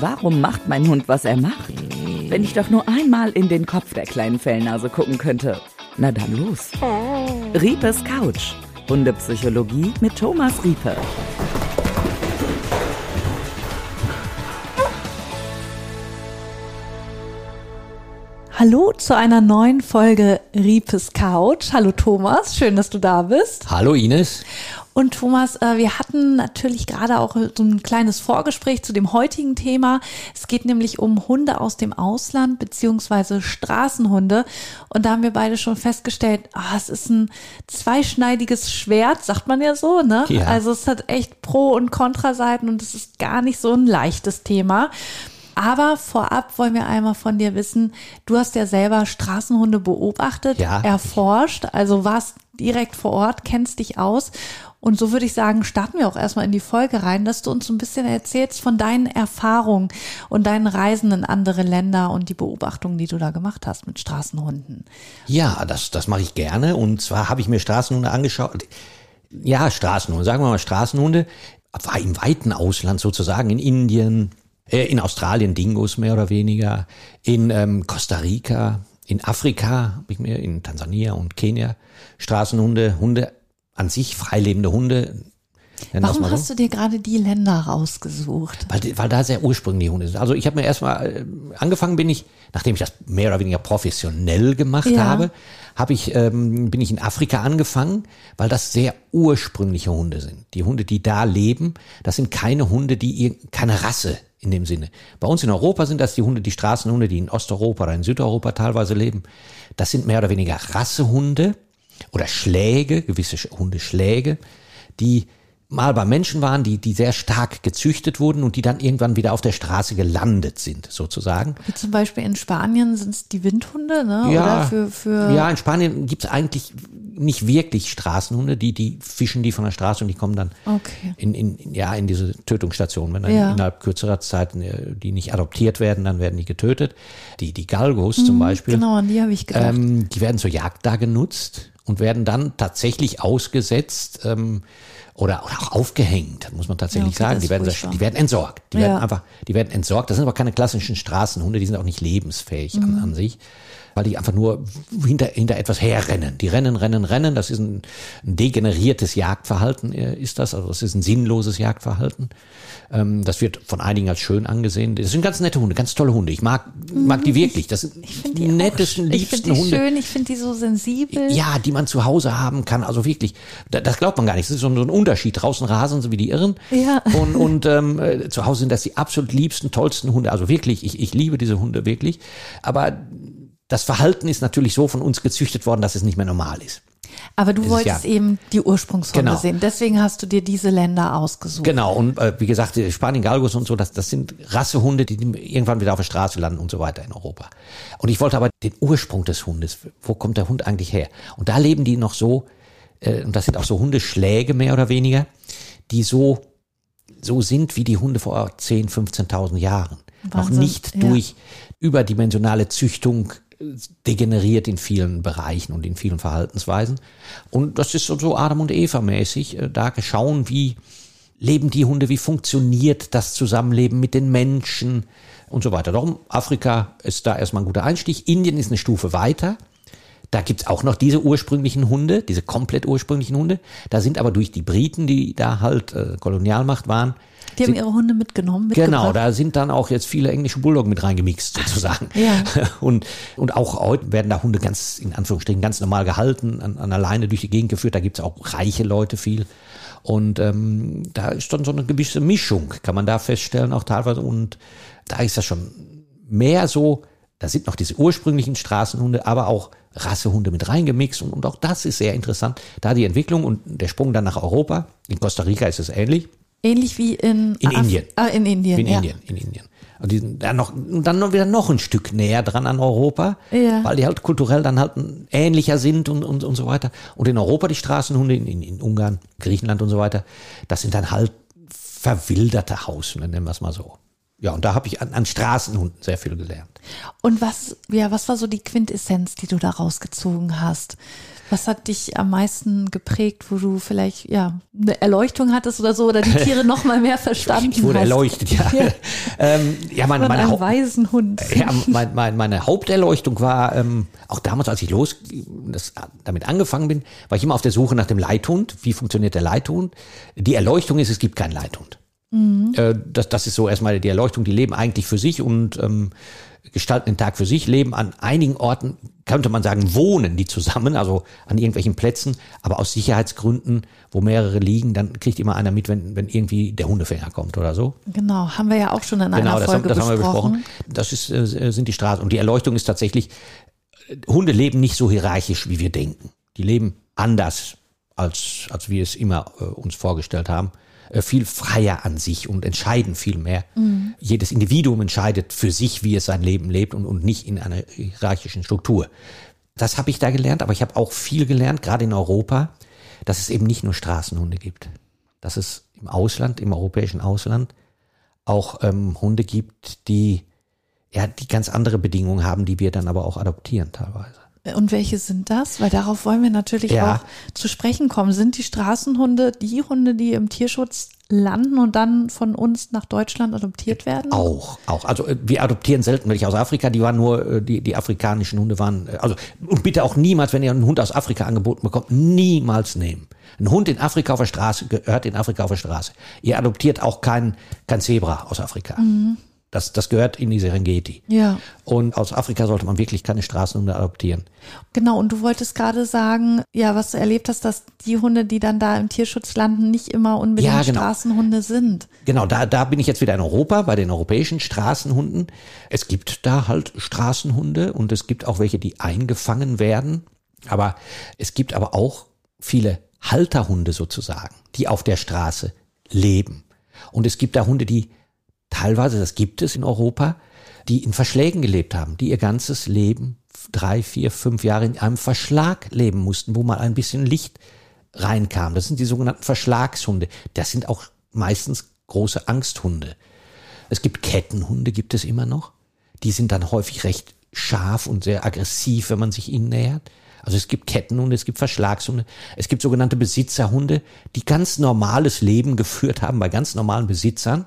Warum macht mein Hund, was er macht? Wenn ich doch nur einmal in den Kopf der kleinen Fellnase gucken könnte. Na dann los. Riepes Couch. Hundepsychologie mit Thomas Riepe. Hallo zu einer neuen Folge Riepes Couch. Hallo Thomas, schön, dass du da bist. Hallo Ines. Und Thomas, äh, wir hatten natürlich gerade auch so ein kleines Vorgespräch zu dem heutigen Thema. Es geht nämlich um Hunde aus dem Ausland beziehungsweise Straßenhunde. Und da haben wir beide schon festgestellt, ah, es ist ein zweischneidiges Schwert, sagt man ja so, ne? Ja. Also es hat echt Pro- und Kontraseiten und es ist gar nicht so ein leichtes Thema. Aber vorab wollen wir einmal von dir wissen, du hast ja selber Straßenhunde beobachtet, Ja. erforscht, also warst direkt vor Ort, kennst dich aus. Und so würde ich sagen, starten wir auch erstmal in die Folge rein, dass du uns so ein bisschen erzählst von deinen Erfahrungen und deinen Reisen in andere Länder und die Beobachtungen, die du da gemacht hast mit Straßenhunden. Ja, das, das mache ich gerne. Und zwar habe ich mir Straßenhunde angeschaut. Ja, Straßenhunde, sagen wir mal Straßenhunde. War im weiten Ausland sozusagen, in Indien, äh, in Australien Dingos mehr oder weniger, in ähm, Costa Rica, in Afrika, habe ich mir in Tansania und Kenia Straßenhunde, Hunde an sich, freilebende Hunde. Warum so. hast du dir gerade die Länder rausgesucht? Weil, die- weil da sehr ursprünglich Hunde sind. Also ich habe mir erstmal, äh, angefangen bin ich, nachdem ich das mehr oder weniger professionell gemacht Ja. habe, habe ich, ähm, bin ich in Afrika angefangen, weil das sehr ursprüngliche Hunde sind. Die Hunde, die da leben, das sind keine Hunde, die keine Rasse in dem Sinne. Bei uns in Europa sind das die Hunde, die Straßenhunde, die in Osteuropa oder in Südeuropa teilweise leben. Das sind mehr oder weniger Rassehunde oder Schläge, gewisse Sch- Hundeschläge, die mal bei Menschen waren, die, die sehr stark gezüchtet wurden und die dann irgendwann wieder auf der Straße gelandet sind, sozusagen. Wie zum Beispiel in Spanien sind es die Windhunde, ne? Oder für, für ja, in Spanien gibt's eigentlich nicht wirklich Straßenhunde, die, die fischen die von der Straße und die kommen dann Okay. in, in, ja, in diese Tötungsstation. Wenn dann Ja. innerhalb kürzerer Zeit äh, die nicht adoptiert werden, dann werden die getötet. Die, die Galgos zum Beispiel. Genau, an die habe ich gedacht. Ähm, die werden zur Jagd da genutzt und werden dann tatsächlich ausgesetzt ähm, oder, oder auch aufgehängt, muss man tatsächlich Ja, okay, sagen. Die werden, furchtbar. die werden entsorgt. Die Ja. werden einfach, die werden entsorgt. Das sind aber keine klassischen Straßenhunde, die sind auch nicht lebensfähig an, Mhm. an sich. Weil die einfach nur hinter, hinter etwas herrennen. Die rennen, rennen, rennen. Das ist ein, ein degeneriertes Jagdverhalten, äh, ist das. Also das ist ein sinnloses Jagdverhalten. Ähm, das wird von einigen als schön angesehen. Das sind ganz nette Hunde, ganz tolle Hunde. Ich mag, mag die wirklich. Das sind die auch nettesten, ich liebsten finde die Hunde. schön, ich finde die so sensibel. Ja, die man zu Hause haben kann. Also wirklich, da- das glaubt man gar nicht. Das ist so ein so ein Unterschied. Draußen rasen sie wie die Irren. Ja. Und, und ähm, äh, zu Hause sind das die absolut liebsten, tollsten Hunde. Also wirklich, ich, ich liebe diese Hunde wirklich. Aber das Verhalten ist natürlich so von uns gezüchtet worden, dass es nicht mehr normal ist. Aber du ist wolltest ja- eben die Ursprungshunde Genau. sehen. Deswegen hast du dir diese Länder ausgesucht. Genau, und äh, wie gesagt, Spanien, Galgos und so, das, das sind Rassehunde, die irgendwann wieder auf der Straße landen und so weiter in Europa. Und ich wollte aber den Ursprung des Hundes, wo kommt der Hund eigentlich her? Und da leben die noch so, äh, und das sind auch so Hundeschläge mehr oder weniger, die so, so sind wie die Hunde vor 10, 15.000 Jahren. noch Wahnsinn, nicht ja. durch überdimensionale Züchtung degeneriert in vielen Bereichen und in vielen Verhaltensweisen. Und das ist so, so Adam und Eva mäßig, äh, da schauen, wie leben die Hunde, wie funktioniert das Zusammenleben mit den Menschen und so weiter. Darum, Afrika ist da erstmal ein guter Einstieg. Indien ist eine Stufe weiter. Da gibt's auch noch diese ursprünglichen Hunde, diese komplett ursprünglichen Hunde. Da sind aber durch die Briten, die da halt äh, Kolonialmacht waren, Die haben ihre Hunde mitgenommen. Genau, da sind dann auch jetzt viele englische Bulldoggen mit reingemixt sozusagen. Ja. Und, und auch heute werden da Hunde ganz, in Anführungsstrichen, ganz normal gehalten, an, an alleine durch die Gegend geführt. Da gibt's auch reiche Leute viel. Und ähm, da ist dann so eine gewisse Mischung, kann man da feststellen, auch teilweise. Und da ist das schon mehr so, da sind noch diese ursprünglichen Straßenhunde, aber auch Rassehunde mit reingemixt. Und, und auch das ist sehr interessant. Da die Entwicklung und der Sprung dann nach Europa. In Costa Rica ist es ähnlich. Ähnlich wie in, In Af- Indien. Ah, in Indien. In ja. Indien, in Indien. Und die sind dann noch, und dann noch wieder noch ein Stück näher dran an Europa, Ja. weil die halt kulturell dann halt ähnlicher sind und, und, und so weiter. Und in Europa die Straßenhunde, in, in, in Ungarn, Griechenland und so weiter, das sind dann halt verwilderte Haushunde, nennen wir es mal so. Ja, und da habe ich an, an Straßenhunden sehr viel gelernt. Und was, ja, was war so die Quintessenz, die du da rausgezogen hast? Was hat dich am meisten geprägt, wo du vielleicht ja eine Erleuchtung hattest oder so oder die Tiere noch mal mehr verstanden Ich wurde hast? erleuchtet, ja. Ja, ähm, ja mein, meine, Haupt, ja, mein, mein, meine Haupterleuchtung war, ähm, auch damals, als ich los das, damit angefangen bin, war ich immer auf der Suche nach dem Leithund. Wie funktioniert der Leithund? Die Erleuchtung ist, es gibt keinen Leithund. Äh, das, das ist so erstmal die Erleuchtung. Die leben eigentlich für sich und ähm, gestalten den Tag für sich, leben an einigen Orten, könnte man sagen, wohnen die zusammen, also an irgendwelchen Plätzen, aber aus Sicherheitsgründen, wo mehrere liegen, dann kriegt immer einer mit, wenn, wenn irgendwie der Hundefänger kommt oder so. Genau, haben wir ja auch schon in Genau, einer das, Folge haben, das haben wir besprochen. besprochen. Das ist, äh, sind die Straßen. Und die Erleuchtung ist tatsächlich, Hunde leben nicht so hierarchisch, wie wir denken. Die leben anders, als, als wir es immer äh, uns vorgestellt haben. Äh, viel freier an sich und entscheiden viel mehr. Jedes Individuum entscheidet für sich, wie es sein Leben lebt und, und nicht in einer hierarchischen Struktur. Das habe ich da gelernt, aber ich habe auch viel gelernt, gerade in Europa, dass es eben nicht nur Straßenhunde gibt. Dass es im Ausland, im europäischen Ausland, auch ähm, Hunde gibt, die ja die ganz andere Bedingungen haben, die wir dann aber auch adoptieren teilweise. Und welche sind das? Weil darauf wollen wir natürlich Ja. auch zu sprechen kommen. Sind die Straßenhunde die Hunde, die im Tierschutz landen und dann von uns nach Deutschland adoptiert werden? Auch, auch. Also äh, wir adoptieren selten welche aus Afrika. Die waren nur äh, die die afrikanischen Hunde waren. äh, Also und bitte auch niemals, wenn ihr einen Hund aus Afrika angeboten bekommt, niemals nehmen. Ein Hund in Afrika auf der Straße gehört in Afrika auf der Straße. Ihr adoptiert auch kein kein Zebra aus Afrika. Das das gehört in die Serengeti. Ja. Und aus Afrika sollte man wirklich keine Straßenhunde adoptieren. Genau, und du wolltest gerade sagen, ja, was du erlebt hast, dass die Hunde, die dann da im Tierschutz landen, nicht immer unbedingt Ja, genau. Straßenhunde sind. Genau, da, da bin ich jetzt wieder in Europa, bei den europäischen Straßenhunden. Es gibt da halt Straßenhunde und es gibt auch welche, die eingefangen werden. Aber es gibt aber auch viele Halterhunde sozusagen, die auf der Straße leben. Und es gibt da Hunde, die teilweise, das gibt es in Europa, die in Verschlägen gelebt haben, die ihr ganzes Leben, drei, vier, fünf Jahre in einem Verschlag leben mussten, wo mal ein bisschen Licht reinkam. Das sind die sogenannten Verschlagshunde. Das sind auch meistens große Angsthunde. Es gibt Kettenhunde, gibt es immer noch. Die sind dann häufig recht scharf und sehr aggressiv, wenn man sich ihnen nähert. Also es gibt Kettenhunde, es gibt Verschlagshunde, es gibt sogenannte Besitzerhunde, die ganz normales Leben geführt haben bei ganz normalen Besitzern,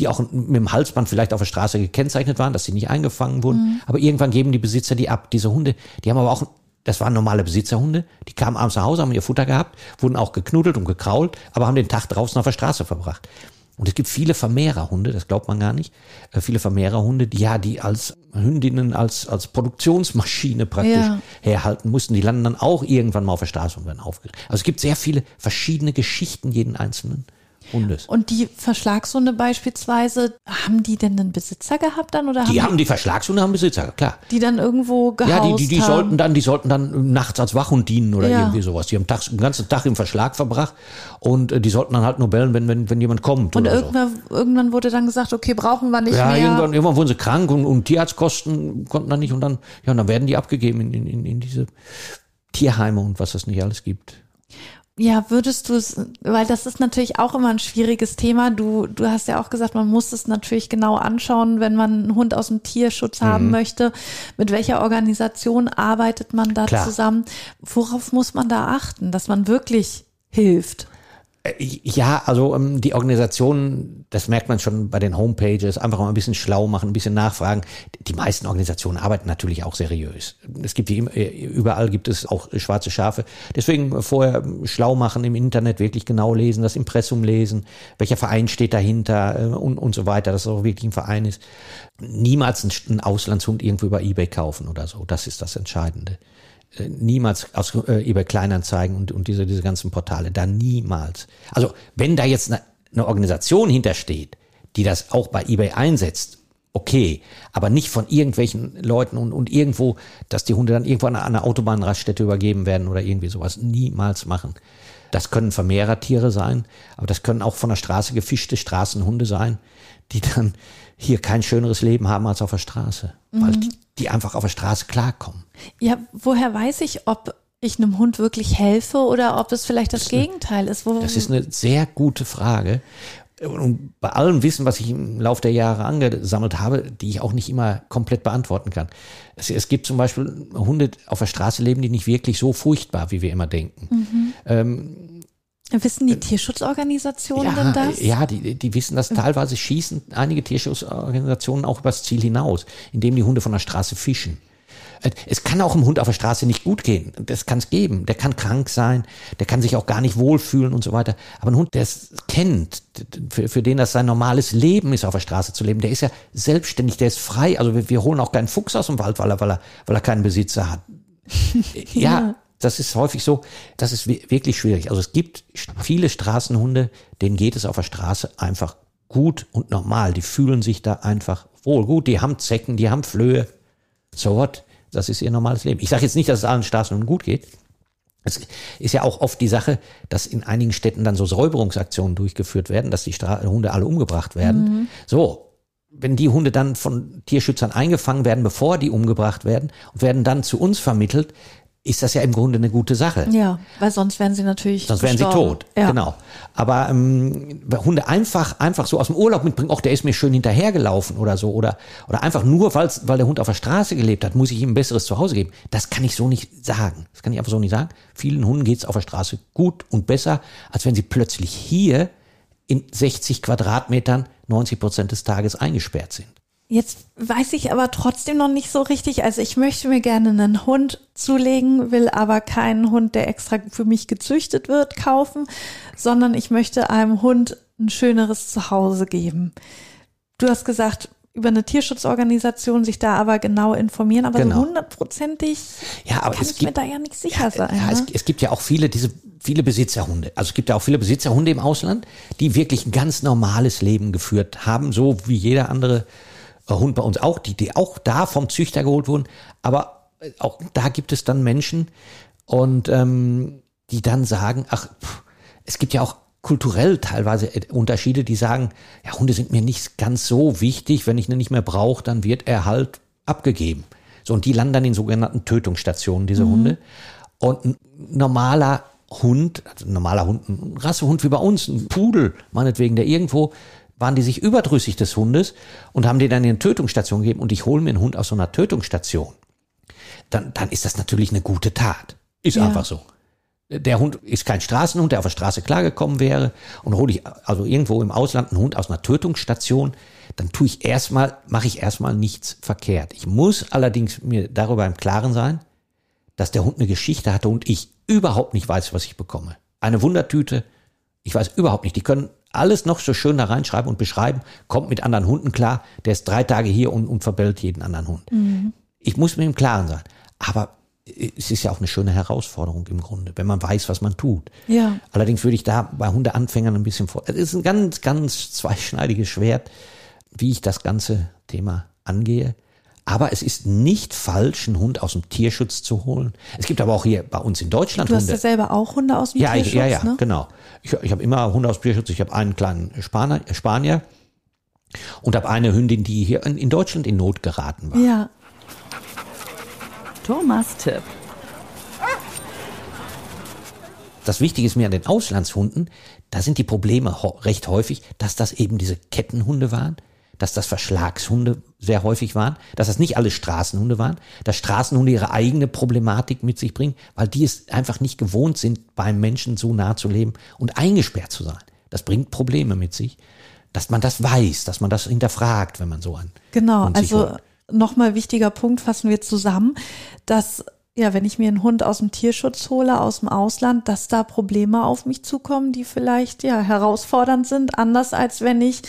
die auch mit dem Halsband vielleicht auf der Straße gekennzeichnet waren, dass sie nicht eingefangen wurden. Aber irgendwann geben die Besitzer die ab. Diese Hunde, die haben aber auch, das waren normale Besitzerhunde, die kamen abends nach Hause, haben ihr Futter gehabt, wurden auch geknuddelt und gekrault, aber haben den Tag draußen auf der Straße verbracht. Und es gibt viele Vermehrerhunde, das glaubt man gar nicht, äh, viele Vermehrerhunde, die ja, die als Hündinnen, als, als Produktionsmaschine praktisch Ja. herhalten mussten. Die landen dann auch irgendwann mal auf der Straße und werden aufgeregt. Also es gibt sehr viele verschiedene Geschichten jeden einzelnen Hundes. Und die Verschlagshunde beispielsweise, haben die denn einen Besitzer gehabt dann oder haben Die haben die Verschlagshunde, haben Besitzer, klar. die dann irgendwo gehaust Ja, die, die, die haben? sollten dann, die sollten dann nachts als Wachhund dienen oder Ja. irgendwie sowas. Die haben tags, den ganzen Tag im Verschlag verbracht und äh, die sollten dann halt nur bellen, wenn, wenn, wenn jemand kommt. Und oder so. irgendwann, irgendwann wurde dann gesagt, okay, brauchen wir nicht Ja, mehr. irgendwann, irgendwann wurden sie krank und, und Tierarztkosten konnten dann nicht und dann, ja, und dann werden die abgegeben in, in, in, in diese Tierheime und was es nicht alles gibt. Ja, würdest du es, weil das ist natürlich auch immer ein schwieriges Thema. Du, du hast ja auch gesagt, man muss es natürlich genau anschauen, wenn man einen Hund aus dem Tierschutz haben Mhm. möchte. Mit welcher Organisation arbeitet man da Klar. zusammen? Worauf muss man da achten, dass man wirklich hilft? Äh, Ja, also ähm, die Organisation, das merkt man schon bei den Homepages, einfach mal ein bisschen schlau machen, ein bisschen nachfragen. Die meisten Organisationen arbeiten natürlich auch seriös. Es gibt die, äh, überall gibt es auch schwarze Schafe. Deswegen vorher schlau machen im Internet, wirklich genau lesen, das Impressum lesen, welcher Verein steht dahinter äh, und, und so weiter, dass es auch wirklich ein Verein ist. Niemals einen, Auslandshund irgendwo über Ebay kaufen oder so. Das ist das Entscheidende niemals aus äh, eBay Kleinanzeigen und, und diese, diese ganzen Portale, da niemals. Also wenn da jetzt eine, eine Organisation hintersteht, die das auch bei eBay einsetzt, okay, aber nicht von irgendwelchen Leuten und, und irgendwo, dass die Hunde dann irgendwo an einer Autobahnraststätte übergeben werden oder irgendwie sowas, niemals machen. Das können Vermehrertiere sein, aber das können auch von der Straße gefischte Straßenhunde sein, die dann hier kein schöneres Leben haben als auf der Straße, weil die, die einfach auf der Straße klarkommen. Ja, woher weiß ich, ob ich einem Hund wirklich helfe oder ob es vielleicht das Gegenteil ist? Wo, Das ist eine sehr gute Frage. und bei allem Wissen, was ich im Laufe der Jahre angesammelt habe, die ich auch nicht immer komplett beantworten kann. Es, es gibt zum Beispiel Hunde auf der Straße leben, die nicht wirklich so furchtbar, wie wir immer denken. Mhm. Ähm, Wissen die Tierschutzorganisationen ja, denn das? Ja, die, die wissen das. Teilweise schießen einige Tierschutzorganisationen auch übers Ziel hinaus, indem die Hunde von der Straße fischen. Es kann auch einem Hund auf der Straße nicht gut gehen. Das kann es geben. Der kann krank sein, der kann sich auch gar nicht wohlfühlen und so weiter. Aber ein Hund, der es kennt, für, für den das sein normales Leben ist, auf der Straße zu leben, der ist ja selbstständig, der ist frei. Also wir, wir holen auch keinen Fuchs aus dem Wald, weil er, weil er, weil er keinen Besitzer hat. ja. ja. Das ist häufig so, das ist wirklich schwierig. Also es gibt viele Straßenhunde, denen geht es auf der Straße einfach gut und normal. Die fühlen sich da einfach wohl. Gut, die haben Zecken, die haben Flöhe. So what? Das ist ihr normales Leben. Ich sage jetzt nicht, dass es allen Straßenhunden gut geht. Es ist ja auch oft die Sache, dass in einigen Städten dann so Säuberungsaktionen durchgeführt werden, dass die Stra Hunde alle umgebracht werden. Mhm. So, wenn die Hunde dann von Tierschützern eingefangen werden, bevor die umgebracht werden und werden dann zu uns vermittelt, ist das ja im Grunde eine gute Sache. Ja, weil sonst wären sie natürlich Sonst wären sie tot, ja. genau. Aber ähm, Hunde einfach einfach so aus dem Urlaub mitbringen, auch der ist mir schön hinterhergelaufen oder so oder oder einfach nur, weil's, weil der Hund auf der Straße gelebt hat, muss ich ihm ein besseres Zuhause geben. Das kann ich so nicht sagen. Das kann ich einfach so nicht sagen. Vielen Hunden geht's auf der Straße gut und besser, als wenn sie plötzlich hier in 60 Quadratmetern 90 Prozent des Tages eingesperrt sind. Jetzt weiß ich aber trotzdem noch nicht so richtig. Also ich möchte mir gerne einen Hund zulegen, will aber keinen Hund, der extra für mich gezüchtet wird, kaufen, sondern ich möchte einem Hund ein schöneres Zuhause geben. Du hast gesagt, über eine Tierschutzorganisation sich da aber genau informieren, aber genau. so hundertprozentig ja, aber kann ich gibt, mir da ja nicht sicher ja, sein. Ja, ne? es, es, gibt ja auch viele, diese viele Besitzerhunde. Also es gibt ja auch viele Besitzerhunde im Ausland, die wirklich ein ganz normales Leben geführt haben, so wie jeder andere Hund bei uns auch, die, die auch da vom Züchter geholt wurden. Aber äh, auch da gibt es dann Menschen und ähm, die dann sagen, ach, pff, es gibt ja auch kulturell teilweise äh, Unterschiede, die sagen, ja, Hunde sind mir nicht ganz so wichtig, wenn ich ihn nicht mehr brauche, dann wird er halt abgegeben. So, und die landen dann in sogenannten Tötungsstationen, diese mhm. Hunde. Und ein normaler Hund, also ein normaler Hund, ein Rassehund wie bei uns, ein Pudel, meinetwegen, der irgendwo waren die sich überdrüssig des Hundes und haben den dann in eine Tötungsstation gegeben und ich hole mir einen Hund aus so einer Tötungsstation, dann, dann ist das natürlich eine gute Tat. Ist ja. einfach so. Der Hund ist kein Straßenhund, der auf der Straße klargekommen wäre und hole ich also irgendwo im Ausland einen Hund aus einer Tötungsstation, dann tue ich erstmal, mache ich erstmal nichts verkehrt. Ich muss allerdings mir darüber im Klaren sein, dass der Hund eine Geschichte hatte und ich überhaupt nicht weiß, was ich bekomme. Eine Wundertüte, ich weiß überhaupt nicht. Die können alles noch so schön da reinschreiben und beschreiben, kommt mit anderen Hunden klar, der ist drei Tage hier und, und verbellt jeden anderen Hund. Mhm. Ich muss mir im Klaren sein. Aber es ist ja auch eine schöne Herausforderung im Grunde, wenn man weiß, was man tut. Ja. Allerdings würde ich da bei Hundeanfängern ein bisschen vor. Es ist ein ganz, ganz zweischneidiges Schwert, wie ich das ganze Thema angehe. Aber es ist nicht falsch, einen Hund aus dem Tierschutz zu holen. Es gibt aber auch hier bei uns in Deutschland du Hunde. Du hast ja selber auch Hunde aus dem ja, Tierschutz, ich, ja, ja, ne? genau. Ich, ich habe immer Hunde aus dem Tierschutz. Ich habe einen kleinen Spanier, Spanier und habe eine Hündin, die hier in, in Deutschland in Not geraten war. Ja. Thomas Tipp. Das Wichtige ist mir an den Auslandshunden, da sind die Probleme recht häufig, dass das eben diese Kettenhunde waren, dass das Verschlagshunde sehr häufig waren, dass das nicht alle Straßenhunde waren, dass Straßenhunde ihre eigene Problematik mit sich bringen, weil die es einfach nicht gewohnt sind, beim Menschen so nah zu leben und eingesperrt zu sein. Das bringt Probleme mit sich, dass man das weiß, dass man das hinterfragt, wenn man so an. Genau, also nochmal wichtiger Punkt, fassen wir zusammen, dass ja, wenn ich mir einen Hund aus dem Tierschutz hole, aus dem Ausland, dass da Probleme auf mich zukommen, die vielleicht ja herausfordernd sind, anders als wenn ich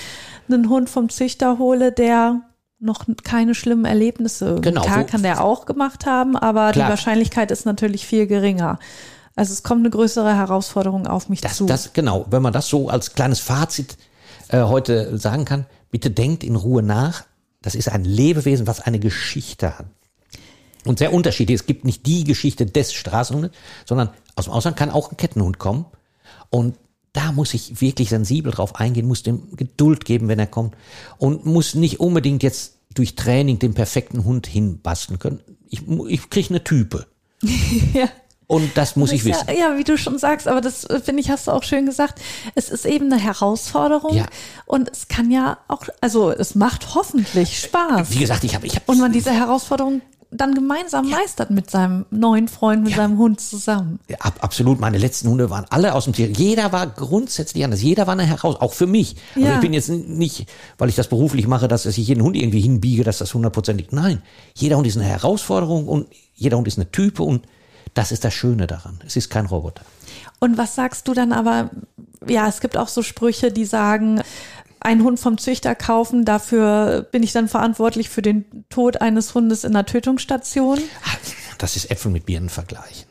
einen Hund vom Züchter hole, der noch keine schlimmen Erlebnisse. Genau, Klar kann der auch gemacht haben, aber Klar. die Wahrscheinlichkeit ist natürlich viel geringer. Also es kommt eine größere Herausforderung auf mich das, zu. Das, genau, wenn man das so als kleines Fazit äh, heute sagen kann, bitte denkt in Ruhe nach. Das ist ein Lebewesen, was eine Geschichte hat. Und sehr unterschiedlich. Es gibt nicht die Geschichte des Straßenhundes, sondern aus dem Ausland kann auch ein Kettenhund kommen. Und da muss ich wirklich sensibel drauf eingehen, muss dem Geduld geben, wenn er kommt und muss nicht unbedingt jetzt durch Training den perfekten Hund hinbasteln können. Ich, ich kriege eine Type. ja. Und das muss ich wissen. Ja, ja, wie du schon sagst, aber das äh, finde ich, hast du auch schön gesagt. Es ist eben eine Herausforderung Ja. und es kann ja auch, also es macht hoffentlich Spaß. Wie gesagt, ich habe ich hab, Und man diese Herausforderung dann gemeinsam meistert mit seinem neuen Freund, mit seinem Hund zusammen. Ja, ab, absolut. Meine letzten Hunde waren alle aus dem Tier. Jeder war grundsätzlich anders. Jeder war eine Herausforderung, auch für mich. Also Ja. ich bin jetzt nicht, weil ich das beruflich mache, dass ich jeden Hund irgendwie hinbiege, dass das hundertprozentig. Nein, jeder Hund ist eine Herausforderung und jeder Hund ist eine Type und das ist das Schöne daran. Es ist kein Roboter. Und was sagst du dann aber? Ja, es gibt auch so Sprüche, die sagen, einen Hund vom Züchter kaufen, dafür bin ich dann verantwortlich für den Tod eines Hundes in einer Tötungsstation. Das ist Äpfel mit Birnen vergleichen.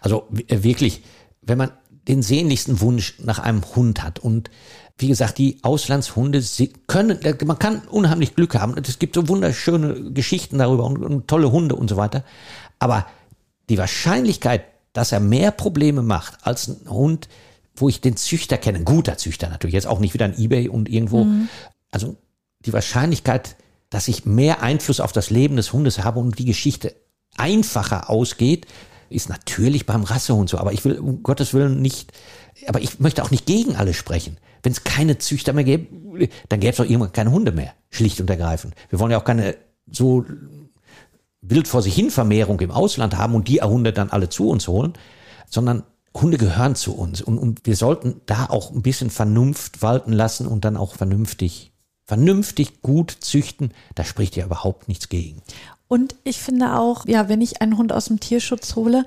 Also äh, wirklich, wenn man den sehnlichsten Wunsch nach einem Hund hat und wie gesagt, die Auslandshunde können, man kann unheimlich Glück haben. Es gibt so wunderschöne Geschichten darüber und, und tolle Hunde und so weiter. Aber die Wahrscheinlichkeit, dass er mehr Probleme macht als ein Hund, wo ich den Züchter kenne, ein guter Züchter natürlich, jetzt auch nicht wieder ein Ebay und irgendwo, also die Wahrscheinlichkeit, dass ich mehr Einfluss auf das Leben des Hundes habe und die Geschichte einfacher ausgeht, ist natürlich beim Rassehund so. Aber ich will um Gottes Willen nicht, aber ich möchte auch nicht gegen alle sprechen. Wenn es keine Züchter mehr gäbe, dann gäbe es doch irgendwann keine Hunde mehr, schlicht und ergreifend. Wir wollen ja auch keine so wild vor sich hin Vermehrung im Ausland haben und die Hunde dann alle zu uns holen, sondern Hunde gehören zu uns und, und wir sollten da auch ein bisschen Vernunft walten lassen und dann auch vernünftig, vernünftig gut züchten. Da spricht ja überhaupt nichts gegen. Und ich finde auch, ja, wenn ich einen Hund aus dem Tierschutz hole,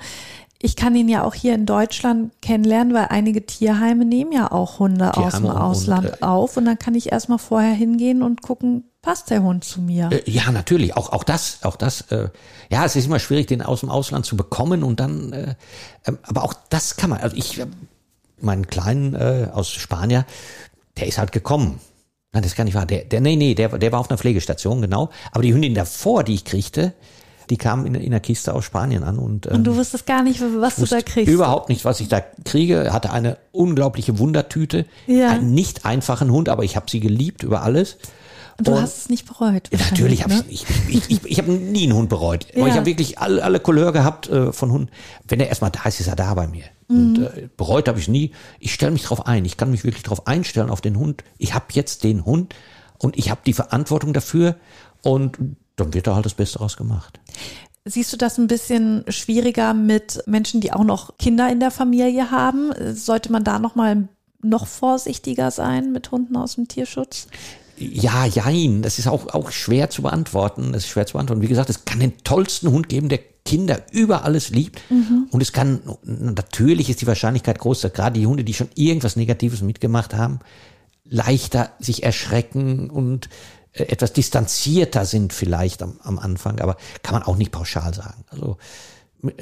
ich kann ihn ja auch hier in Deutschland kennenlernen, weil einige Tierheime nehmen ja auch Hunde aus dem Tierheime Ausland und, äh, auf und dann kann ich erstmal vorher hingehen und gucken, passt der Hund zu mir? Äh, Ja, natürlich. Auch, auch das, auch das. Äh, ja, es ist immer schwierig, den aus dem Ausland zu bekommen und dann, äh, ähm, aber auch das kann man. Also ich, äh, meinen Kleinen äh, aus Spanier, der ist halt gekommen. Nein, das kann nicht wahr. Der, der, nee, nee, der, der war auf einer Pflegestation, genau. Aber die Hündin davor, die ich kriegte, die kam in, in einer Kiste aus Spanien an und, ähm, und du wusstest gar nicht, was du da wusste kriegst. Überhaupt nicht, was ich da kriege. Hatte eine unglaubliche Wundertüte. Ja. Einen nicht einfachen Hund, aber ich habe sie geliebt über alles. Und du Und- hast es nicht bereut. natürlich habe ne? ich, ich, ich, ich, habe nie einen Hund bereut. Aber Ja. ich habe wirklich alle, alle Couleur gehabt äh, von Hunden. Wenn er erstmal da ist, ist er da bei mir. Und Mhm. äh, bereut habe ich nie. Ich stelle mich drauf ein. Ich kann mich wirklich drauf einstellen auf den Hund. Ich habe jetzt den Hund und ich habe die Verantwortung dafür und dann wird da halt das Beste draus gemacht. Siehst du das ein bisschen schwieriger mit Menschen, die auch noch Kinder in der Familie haben? Sollte man da noch mal noch vorsichtiger sein mit Hunden aus dem Tierschutz? Ja, jein. Das ist auch, auch schwer zu beantworten. Das ist schwer zu beantworten. Wie gesagt, es kann den tollsten Hund geben, der Kinder über alles liebt. Und es kann, natürlich ist die Wahrscheinlichkeit groß, dass gerade die Hunde, die schon irgendwas Negatives mitgemacht haben, leichter sich erschrecken und etwas distanzierter sind vielleicht am, am Anfang. Aber kann man auch nicht pauschal sagen. Also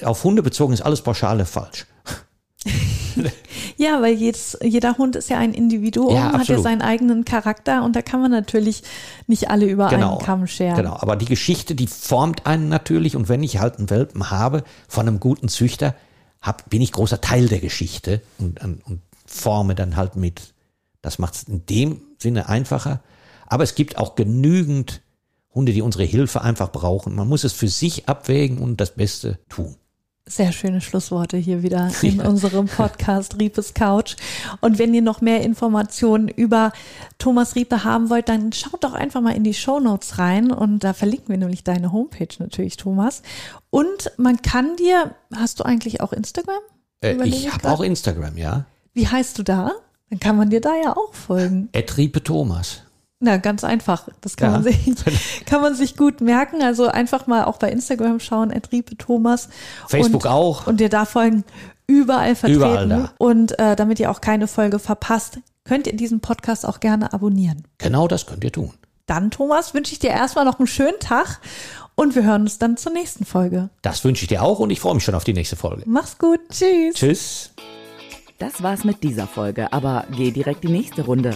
auf Hunde bezogen ist alles pauschale falsch. Ja, weil jedes, jeder Hund ist ja ein Individuum, Ja, hat ja seinen eigenen Charakter und da kann man natürlich nicht alle über einen Kamm scheren. Genau, aber die Geschichte, die formt einen natürlich und wenn ich halt einen Welpen habe von einem guten Züchter, hab, bin ich großer Teil der Geschichte und, und, und forme dann halt mit. Das macht es in dem Sinne einfacher. Aber es gibt auch genügend Hunde, die unsere Hilfe einfach brauchen. Man muss es für sich abwägen und das Beste tun. Sehr schöne Schlussworte hier wieder in unserem Podcast Riepes Couch. Und wenn ihr noch mehr Informationen über Thomas Riepe haben wollt, dann schaut doch einfach mal in die Show Notes rein und da verlinken wir nämlich deine Homepage natürlich, Thomas. Und man kann dir, hast du eigentlich auch Instagram? Äh, ich habe auch Instagram, ja. Wie heißt du da? Dann kann man dir da ja auch folgen. Etripe Thomas. Na, ganz einfach. Das kann, Ja. man, sich, kann man sich gut merken. Also einfach mal auch bei Instagram schauen, Riepe Thomas. Facebook und, auch. Und dir da folgen, überall vertreten. Überall da. Und äh, damit ihr auch keine Folge verpasst, könnt ihr diesen Podcast auch gerne abonnieren. Genau das könnt ihr tun. Dann, Thomas, wünsche ich dir erstmal noch einen schönen Tag und wir hören uns dann zur nächsten Folge. Das wünsche ich dir auch und ich freue mich schon auf die nächste Folge. Mach's gut. Tschüss. Tschüss. Das war's mit dieser Folge, aber geh direkt die nächste Runde.